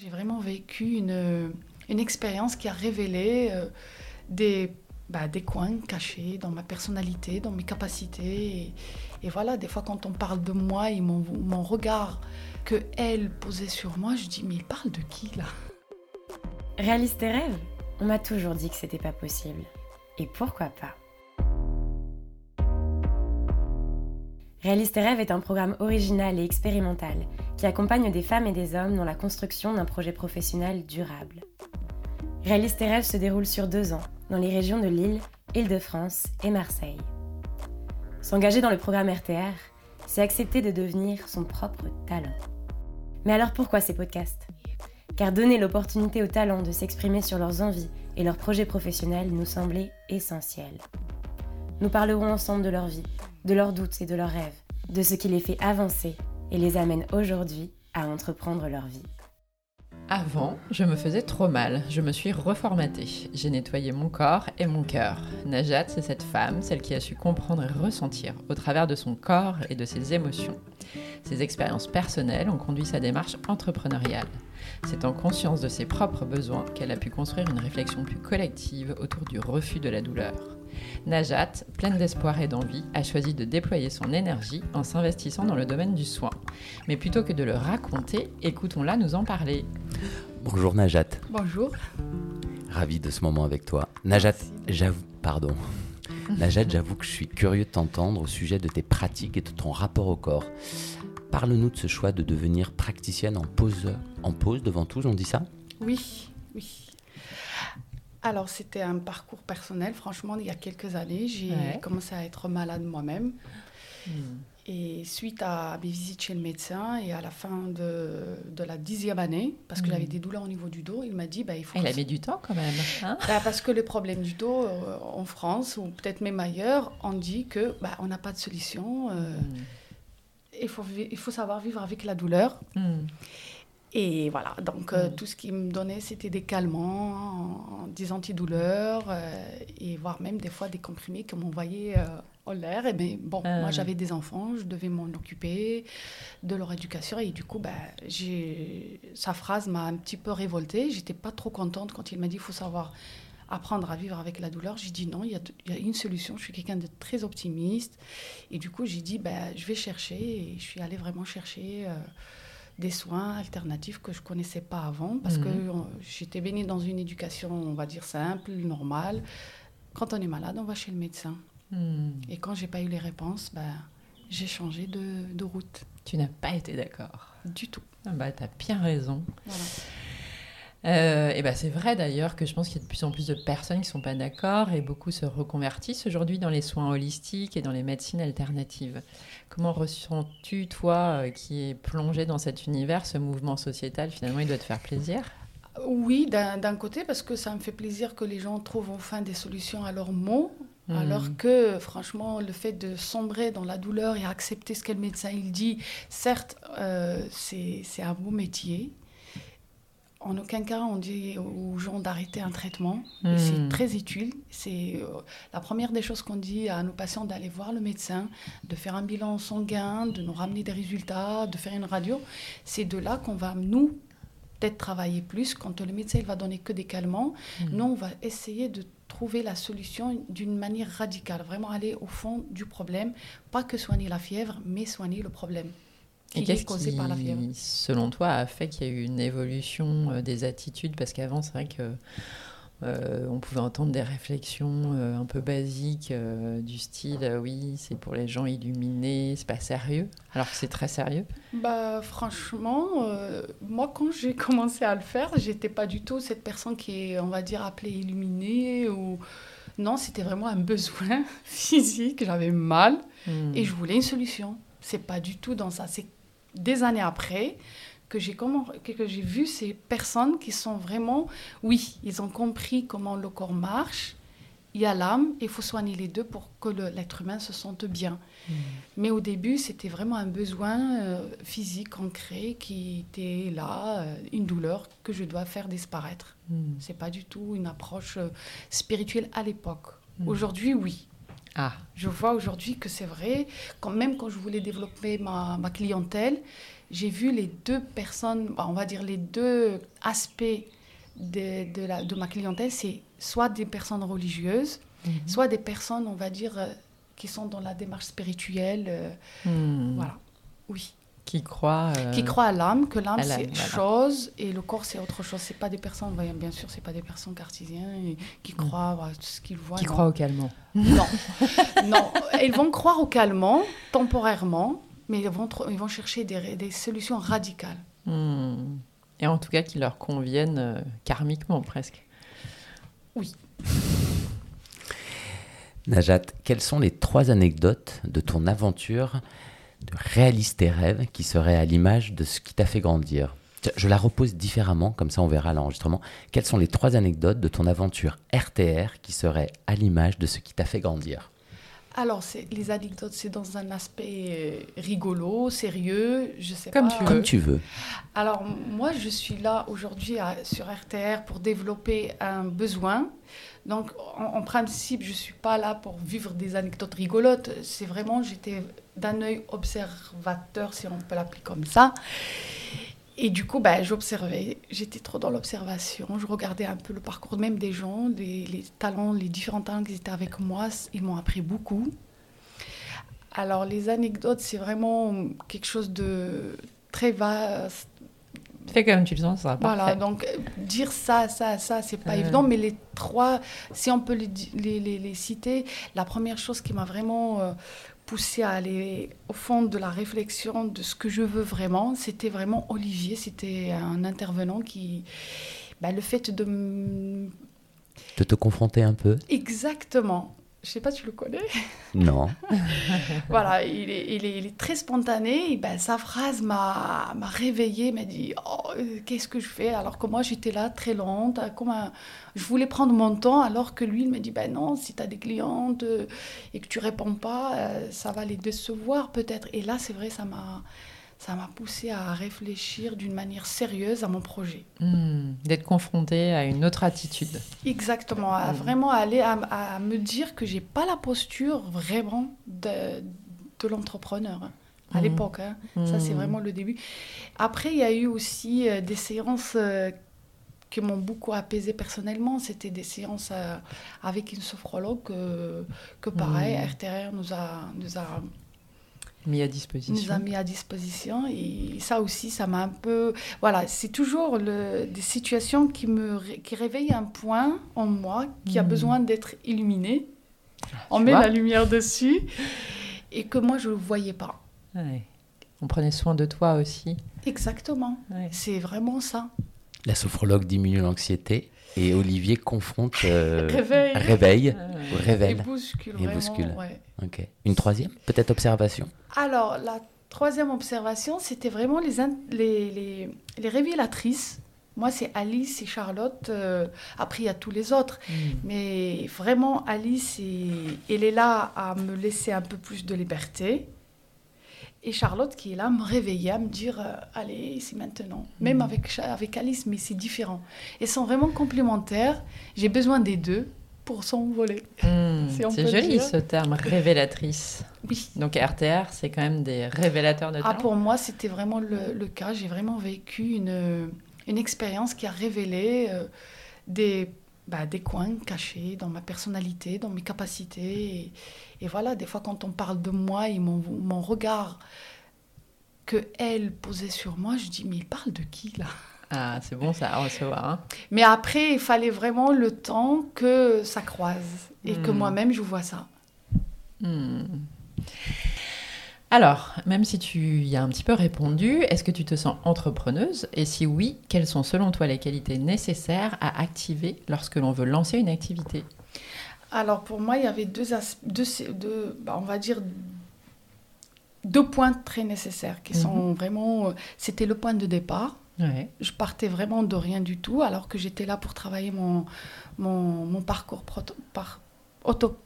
J'ai vraiment vécu une, expérience qui a révélé euh, des, bah, des coins cachés dans ma personnalité, dans mes capacités. Et, voilà, des fois quand on parle de moi et mon, mon regard que elle posait sur moi, je dis mais il parle de qui là? Réalise tes rêves On m'a toujours dit que c'était pas possible. Et pourquoi pas? Réalise tes rêves est un programme original et expérimental qui accompagne des femmes et des hommes dans la construction d'un projet professionnel durable. Réalise tes rêves se déroule sur deux ans dans les régions de Lille, Île-de-France et Marseille. S'engager dans le programme RTR, c'est accepter de devenir son propre talent. Mais alors pourquoi ces podcasts? Car donner l'opportunité aux talents de s'exprimer sur leurs envies et leurs projets professionnels nous semblait essentiel. Nous parlerons ensemble de leur vie, de leurs doutes et de leurs rêves, de ce qui les fait avancer et les amène aujourd'hui à entreprendre leur vie. Avant, je me faisais trop mal, je me suis reformatée. J'ai nettoyé mon corps et mon cœur. Najat, c'est cette femme, celle qui a su comprendre et ressentir au travers de son corps et de ses émotions. Ses expériences personnelles ont conduit sa démarche entrepreneuriale. C'est en conscience de ses propres besoins qu'elle a pu construire une réflexion plus collective autour du refus de la douleur. Najat, pleine d'espoir et d'envie, a choisi de déployer son énergie en s'investissant dans le domaine du soin. Mais plutôt que de le raconter, écoutons-la nous en parler. Bonjour Najat. Bonjour. Ravi de ce moment avec toi. Najat, j'avoue, pardon. Najat, j'avoue que je suis curieux de t'entendre au sujet de tes pratiques et de ton rapport au corps. Parle-nous de ce choix de devenir praticienne en pause, en pause devant tous, on dit ça? Oui, oui. Alors, c'était un parcours personnel. Franchement, il y a quelques années, j'ai commencé à être malade moi-même. Hmm. Et suite à mes visites chez le médecin et à la fin de, de la dixième année, parce que hmm. j'avais des douleurs au niveau du dos, il m'a dit bah, il faut. Il a mis du temps quand même. Hein bah, parce que les problèmes du dos euh, en France, ou peut-être même ailleurs, on dit que bah, on n'a pas de solution. Euh, hmm. il, faut, il faut savoir vivre avec la douleur. Et voilà, donc euh, mm. tout ce qu'il me donnait, c'était des calmants, des antidouleurs, euh, et voire même des fois des comprimés qu'on m'envoyait euh, en l'air. Et ben, bon, moi j'avais des enfants, je devais m'en occuper de leur éducation, et du coup, ben, sa phrase m'a un petit peu révoltée. J'étais pas trop contente quand il m'a dit il faut savoir apprendre à vivre avec la douleur. J'ai dit non, il y, a, y, a une solution. Je suis quelqu'un de très optimiste. Et du coup, j'ai dit ben, je vais chercher, et je suis allée vraiment chercher des soins alternatifs que je connaissais pas avant parce que mhm. j'étais baignée dans une éducation, on va dire simple, normale. Quand on est malade, on va chez le médecin. Mhm. Et quand j'ai pas eu les réponses, ben, j'ai changé de, de, route. Tu n'as pas été d'accord Du tout. Ah bah, tu as bien raison. Voilà. Euh, et ben c'est vrai d'ailleurs que je pense qu'il y a de plus en plus de personnes qui ne sont pas d'accord et beaucoup se reconvertissent aujourd'hui dans les soins holistiques et dans les médecines alternatives. Comment ressens-tu, toi, euh, qui es plongé dans cet univers, ce mouvement sociétal? Finalement, il doit te faire plaisir Oui, d'un côté, parce que ça me fait plaisir que les gens trouvent enfin des solutions à leurs maux. Hmm. Alors que, franchement, le fait de sombrer dans la douleur et accepter ce que le médecin il dit, certes, euh, c'est un beau métier, en aucun cas, on dit aux gens d'arrêter un traitement. C'est hmm. très utile. C'est euh, la première des choses qu'on dit à nos patients d'aller voir le médecin, de faire un bilan sanguin, de nous ramener des résultats, de faire une radio. C'est de là qu'on va, nous, peut-être travailler plus. Quand le médecin il va donner que des calmants, hmm. nous, on va essayer de trouver la solution d'une manière radicale, vraiment aller au fond du problème, pas que soigner la fièvre, mais soigner le problème. Et qu'est-ce qui, par la selon toi, a fait qu'il y a eu une évolution euh, des attitudes? Parce qu'avant, c'est vrai que euh, on pouvait entendre des réflexions euh, un peu basiques du style oui, c'est pour les gens illuminés, c'est pas sérieux, alors que c'est très sérieux. Bah franchement, moi quand j'ai commencé à le faire, j'étais pas du tout cette personne qui est, on va dire, appelée illuminée ou non, c'était vraiment un besoin physique. J'avais mal hmm. et je voulais une solution. C'est pas du tout dans ça. C'est des années après que j'ai que j'ai vu ces personnes qui sont vraiment oui ils ont compris comment le corps marche il y a l'âme il faut soigner les deux pour que l'être humain se sente bien hmm. mais au début c'était vraiment un besoin euh, physique ancré qui était là euh, une douleur que je dois faire disparaître Ce hmm. c'est pas du tout une approche euh, spirituelle à l'époque hmm. aujourd'hui oui je vois aujourd'hui que c'est vrai, quand même quand je voulais développer ma, clientèle, j'ai vu les deux personnes, bah, on va dire les deux aspects de, de, la, de ma clientèle, c'est soit des personnes religieuses, mhm. soit des personnes, on va dire, euh, qui sont dans la démarche spirituelle. Euh, hmm. Voilà, oui. Qui croient, euh, qui croient à l'âme, que l'âme c'est chose et le corps c'est autre chose. C'est pas des personnes, bien sûr, c'est pas des personnes cartésiennes qui hmm. croient à tout ce qu'ils voient. Qui croient au calmant. Non, non. Ils vont croire au calmant temporairement, mais ils vont, ils vont chercher des, des solutions radicales. Hmm. Et en tout cas qui leur conviennent euh, karmiquement presque. Oui. Najat, quelles sont les trois anecdotes de ton aventure de réaliser tes rêves qui seraient à l'image de ce qui t'a fait grandir Je la repose différemment, comme ça on verra l'enregistrement. Quelles sont les trois anecdotes de ton aventure RTR qui seraient à l'image de ce qui t'a fait grandir? Alors, les anecdotes, c'est dans un aspect euh, rigolo, sérieux, je sais Comme pas. Tu Comme tu veux. Alors, moi, je suis là aujourd'hui sur RTR pour développer un besoin. Donc, en, principe, je ne suis pas là pour vivre des anecdotes rigolotes. C'est vraiment, j'étais d'un œil observateur, si on peut l'appeler comme ça. Et du coup, bah, j'observais, j'étais trop dans l'observation, je regardais un peu le parcours même des gens, les, talents, les différents talents qui étaient avec moi, ils m'ont appris beaucoup. Alors les anecdotes, c'est vraiment quelque chose de très vaste. Fais comme tu le sens, ça va Voilà, parfait. donc dire ça, ça, ça, c'est pas évident, mais les trois, si on peut les, les, les, citer, la première chose qui m'a vraiment euh, poussé à aller au fond de la réflexion de ce que je veux vraiment, c'était vraiment Olivier, c'était un intervenant qui... Bah, le fait de... De te confronter un peu Exactement. Je sais pas, tu le connais? Non. voilà, il est, il, est, il est, très spontané. Et ben, sa phrase m'a réveillée, m'a dit oh, euh, Qu'est-ce que je fais? Alors que moi, j'étais là très lente. Comme Je voulais prendre mon temps, alors que lui, il m'a dit ben Non, si tu as des clientes euh, et que tu réponds pas, euh, ça va les décevoir peut-être. Et là, c'est vrai, ça m'a ça m'a poussé à réfléchir d'une manière sérieuse à mon projet. Hmm, d'être confronté à une autre attitude. Exactement, à hmm. vraiment aller à, me dire que j'ai pas la posture vraiment de, de l'entrepreneur. Hein, à hmm. l'époque, hein. ça c'est vraiment le début. Après, il y a eu aussi euh, des séances euh, qui m'ont beaucoup apaisé personnellement. C'était des séances euh, avec une sophrologue que pareil, RTR nous a, nous a mis à disposition. Nous a mis à disposition. Et ça aussi, ça m'a un peu. Voilà, c'est toujours le, des situations qui, me, qui réveillent un point en moi qui a hmm. besoin d'être illuminé. On met la lumière dessus et que moi, je ne voyais pas. On prenait soin de toi aussi. Exactement. C'est vraiment ça. La sophrologue diminue l'anxiété et Olivier confronte, euh, réveille, réveille, révèle et bouscule. Et bouscule. Une troisième, peut-être observation. Alors la troisième observation, c'était vraiment les, les, les, les, révélatrices. Moi, c'est Alice et Charlotte. Euh, après, il y a tous les autres. Hmm. Mais vraiment, Alice, elle est là à me laisser un peu plus de liberté. Et Charlotte qui est là me réveiller, à me dire euh, allez, c'est maintenant. Même mm. avec, avec Alice, mais c'est différent. Elles sont vraiment complémentaires. J'ai besoin des deux pour s'envoler. Mm. c'est joli ce terme, révélatrice. Oui. Donc RTR, c'est quand même des révélateurs de ah, Pour moi, c'était vraiment le, le cas. J'ai vraiment vécu une, une expérience qui a révélé euh, des bah, des coins cachés dans ma personnalité, dans mes capacités. Et, voilà, des fois, quand on parle de moi et mon, mon regard que elle posait sur moi, je dis, mais il parle de qui là? Ah, c'est bon ça à recevoir. Hein. mais après, il fallait vraiment le temps que ça croise et que hmm. moi-même, je vois ça. Hmm. Alors, même si tu y as un petit peu répondu, est-ce que tu te sens entrepreneuse? Et si oui, quelles sont selon toi les qualités nécessaires à activer lorsque l'on veut lancer une activité? Alors pour moi, il y avait deux, deux, bah, on va dire deux points très nécessaires qui sont mhm. vraiment. Euh, c'était le point de départ. Je partais vraiment de rien du tout, alors que j'étais là pour travailler mon, mon, parcours par, auto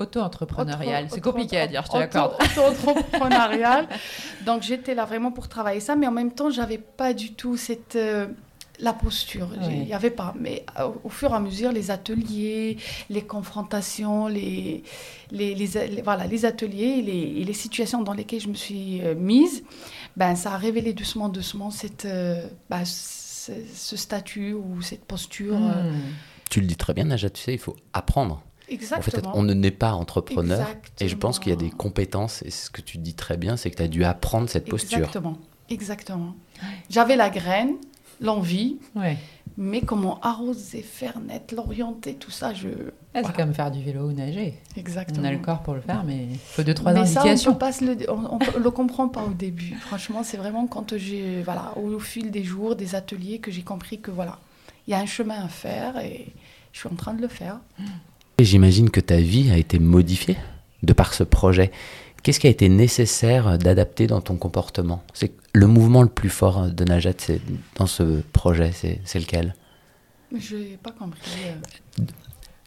Auto-entrepreneurial, c'est compliqué à dire, je te l'accorde. Auto-entrepreneurial. Donc j'étais là vraiment pour travailler ça, mais en même temps, j'avais pas du tout cette, euh, la posture. Il n'y avait pas. Mais au, fur et à mesure, les ateliers, les confrontations, les, les, voilà, les ateliers et les, situations dans lesquelles je me suis euh, mise, ben, ça a révélé doucement, doucement cette, euh, ben, ce, statut ou cette posture. Euh. Hmm. Tu le dis très bien, Naja, tu sais, il faut apprendre. Exactement. En fait, on ne naît pas entrepreneur. Et je pense qu'il y a des compétences, et ce que tu dis très bien, c'est que tu as dû apprendre cette posture. Exactement. Exactement. J'avais la graine, l'envie. Mais comment arroser, faire net, l'orienter, tout ça, je. Ah, c'est comme faire du vélo ou nager. Exactement. On a le corps pour le faire, mais il faut deux, trois mais indications. Ça, on ne le, comprend pas au début. Franchement, c'est vraiment quand j'ai, voilà, au, fil des jours, des ateliers, que j'ai compris que voilà, il y a un chemin à faire et je suis en train de le faire. J'imagine que ta vie a été modifiée de par ce projet. Qu'est-ce qui a été nécessaire d'adapter dans ton comportement? C'est le mouvement le plus fort de Najat c'est dans ce projet, c'est lequel? Je n'ai pas compris. Euh.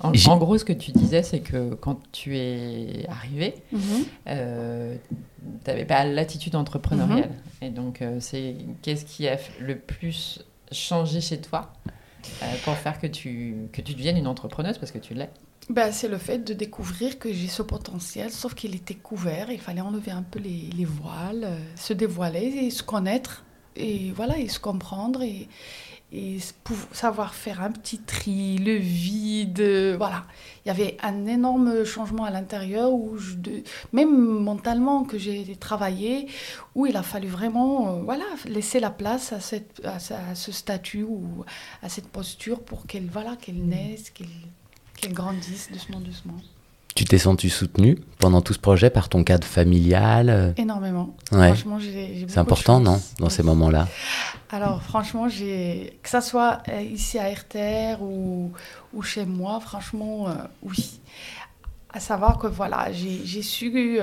En, gros, ce que tu disais, c'est que quand tu es arrivé, mhm. euh, tu n'avais pas l'attitude entrepreneuriale. Mhm. Et donc, euh, c'est qu'est-ce qui a le plus changé chez toi pour faire que tu, que tu deviennes une entrepreneuse, parce que tu l'es? Ben, C'est le fait de découvrir que j'ai ce potentiel, sauf qu'il était couvert. Il fallait enlever un peu les, les voiles, euh, se dévoiler et se connaître. Et voilà, et se comprendre et, et savoir faire un petit tri, le vide. Voilà. Il y avait un énorme changement à l'intérieur, où je, même mentalement, que j'ai travaillé, où il a fallu vraiment euh, voilà, laisser la place à, cette, à, ce statut ou à cette posture pour qu'elle voilà, qu'elle naisse, qu'elle qu'elle grandisse doucement, doucement. Tu t'es senti soutenue pendant tout ce projet par ton cadre familial euh Énormément. Franchement, j'ai C'est important, non, dans ces moments-là? Alors, franchement, j'ai que ça soit euh, ici à RTR ou, ou chez moi, franchement, euh, oui. À savoir que voilà, j'ai su,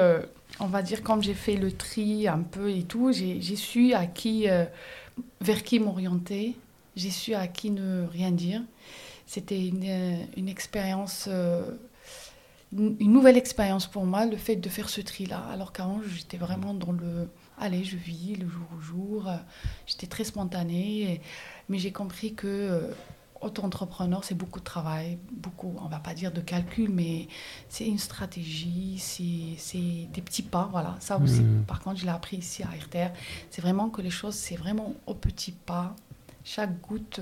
on va dire, comme j'ai fait le tri un peu et tout, j'ai su à qui, vers qui m'orienter, j'ai su à qui ne rien dire c'était une, euh, une expérience, euh, une, nouvelle expérience pour moi, le fait de faire ce tri-là. Alors qu'avant, j'étais vraiment dans le allez, je vis le jour au jour. J'étais très spontanée, mais j'ai compris que euh, auto-entrepreneur, c'est beaucoup de travail, beaucoup, on va pas dire de calcul, mais c'est une stratégie, c'est des petits pas, voilà. Ça aussi, mmh. par contre, je l'ai appris ici à RTR. C'est vraiment que les choses, c'est vraiment aux petits pas, chaque goutte.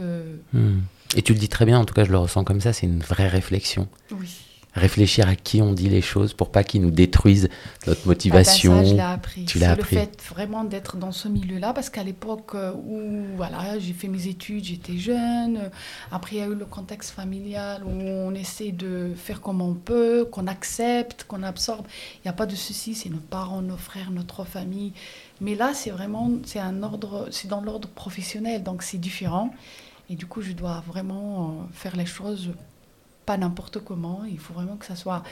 Mmh. Et tu le dis très bien, en tout cas je le ressens comme ça, c'est une vraie réflexion. Oui. Réfléchir à qui on dit les choses pour pas qu'ils nous détruisent notre motivation. Ah ben ça, je appris. Tu l'as appris. Le fait vraiment d'être dans ce milieu-là, parce qu'à l'époque euh, où voilà, j'ai fait mes études, j'étais jeune. Après, il y a eu le contexte familial où on essaie de faire comme on peut, qu'on accepte, qu'on absorbe. Il n'y a pas de souci, c'est nos parents, nos frères, notre famille. Mais là, c'est vraiment, c'est un ordre, c'est dans l'ordre professionnel, donc c'est différent. Et du coup, je dois vraiment euh, faire les choses pas n'importe comment. Il faut vraiment que ça soit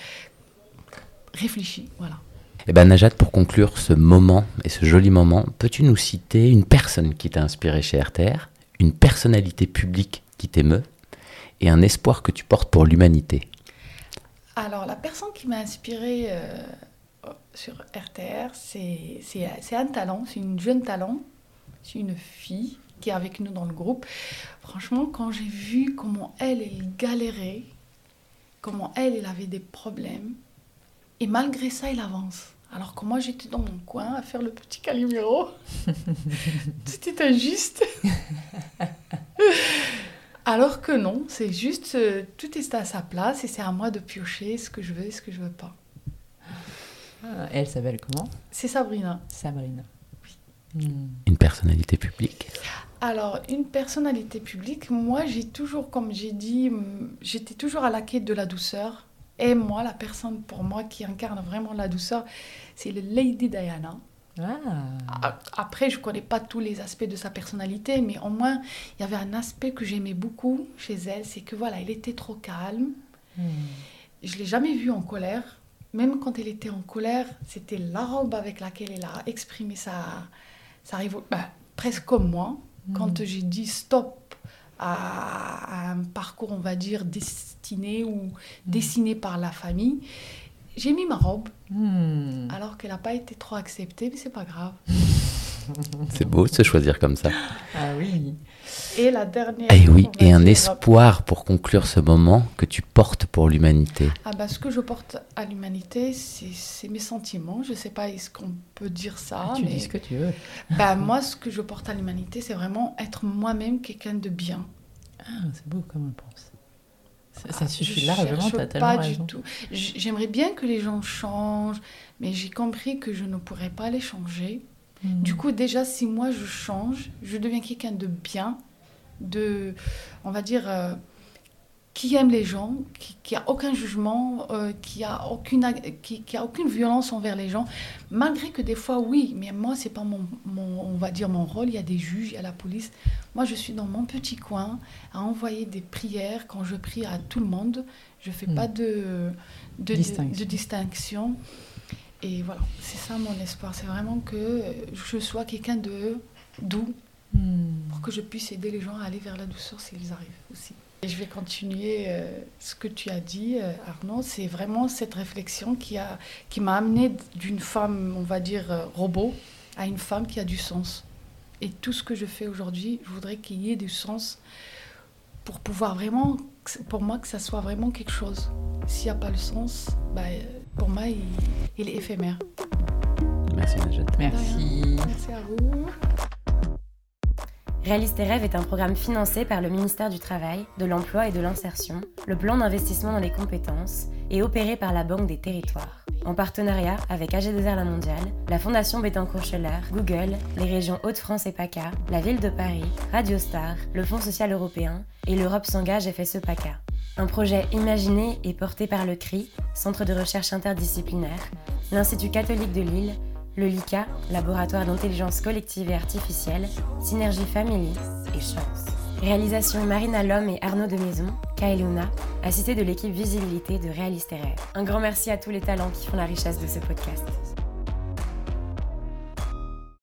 réfléchi. Voilà. Eh ben Najat, pour conclure ce moment et ce joli moment, peux-tu nous citer une personne qui t'a inspiré chez RTR, une personnalité publique qui t'émeut et un espoir que tu portes pour l'humanité? Alors, la personne qui m'a inspiré euh, sur RTR, c'est un talent, c'est une jeune talent, c'est une fille qui est avec nous dans le groupe. Franchement, quand j'ai vu comment elle, elle galérait, comment elle, elle avait des problèmes, et malgré ça, elle avance. Alors que moi, j'étais dans mon coin à faire le petit Calimero. C'était injuste. Alors que non, c'est juste, euh, tout est à sa place et c'est à moi de piocher ce que je veux et ce que je veux pas. Ah, elle s'appelle comment? C'est Sabrina. Sabrina. Une personnalité publique alors, une personnalité publique, moi, j'ai toujours, comme j'ai dit, j'étais toujours à la quête de la douceur. Et moi, la personne pour moi qui incarne vraiment la douceur, c'est le Lady Diana. Ah. Après, je ne connais pas tous les aspects de sa personnalité, mais au moins, il y avait un aspect que j'aimais beaucoup chez elle, c'est que voilà, elle était trop calme. Hmm. Je l'ai jamais vue en colère. Même quand elle était en colère, c'était la robe avec laquelle elle a exprimé sa, sa révolte, bah, presque comme moi. Quand hmm. j'ai dit stop à, un parcours, on va dire, destiné ou hmm. dessiné par la famille, j'ai mis ma robe, hmm. alors qu'elle n'a pas été trop acceptée, mais c'est pas grave. C'est beau de se choisir comme ça. Ah oui. Et la dernière. Et Eh oui, on et un espoir pour conclure ce moment que tu portes pour l'humanité. Ah bah, ce que je porte à l'humanité, c'est c'est mes sentiments. Je sais pas est-ce qu'on peut dire ça, tu mais dis ce que tu veux. bah, moi, ce que je porte à l'humanité, c'est vraiment être moi-même quelqu'un de bien. Ah, c'est beau comme réponse. Ça, ça Ah, suffit largement, t'as tellement pas raison. du tout. J'aimerais bien que les gens changent, mais j'ai compris que je ne pourrais pas les changer. Mm. Du coup, déjà, si moi je change, je deviens quelqu'un de bien, de, on va dire, euh, qui aime les gens, qui, qui a aucun jugement, euh, qui a aucune, ag- qui, qui a aucune violence envers les gens, malgré que des fois, oui, mais moi, c'est pas mon, mon- on va dire mon rôle. Il y a des juges, il y a la police. Moi, je suis dans mon petit coin à envoyer des prières quand je prie à tout le monde. Je fais Mm. pas de, de, de- Distinction. de distinction. Et voilà, c'est ça mon espoir. C'est vraiment que je sois quelqu'un de doux Mm. pour que je puisse aider les gens à aller vers la douceur s'ils arrivent aussi. Et je vais continuer euh, ce que tu as dit, euh, Arnaud. C'est vraiment cette réflexion qui a qui m'a amené d'une femme, on va dire, euh, robot, à une femme qui a du sens. Et tout ce que je fais aujourd'hui, je voudrais qu'il y ait du sens pour pouvoir vraiment, pour moi, que ça soit vraiment quelque chose. S'il n'y a pas le sens, bah, pour moi, il, il est éphémère. Merci Najat. Merci. Merci à vous. Réalise tes rêves est un programme financé par le ministère du Travail, de l'Emploi et de l'Insertion, le plan d'investissement dans les compétences et opéré par la Banque des Territoires. En partenariat avec AG2R La Mondiale, la Fondation Bettencourt-Scheller, Google, les régions Hauts-de-France et PACA, la Ville de Paris, Radio Star, le Fonds social européen et l'Europe s'engage FSE PACA. Un projet imaginé et porté par le CRI, Centre de recherche interdisciplinaire, l'Institut catholique de Lille, le LICA, Laboratoire d'intelligence collective et artificielle, Synergie Family et Chance. Réalisation Marina Lhomme et Arnaud de Maison, Kaeluna, assistés de l'équipe Visibilité de Réaliste. Un grand merci à tous les talents qui font la richesse de ce podcast.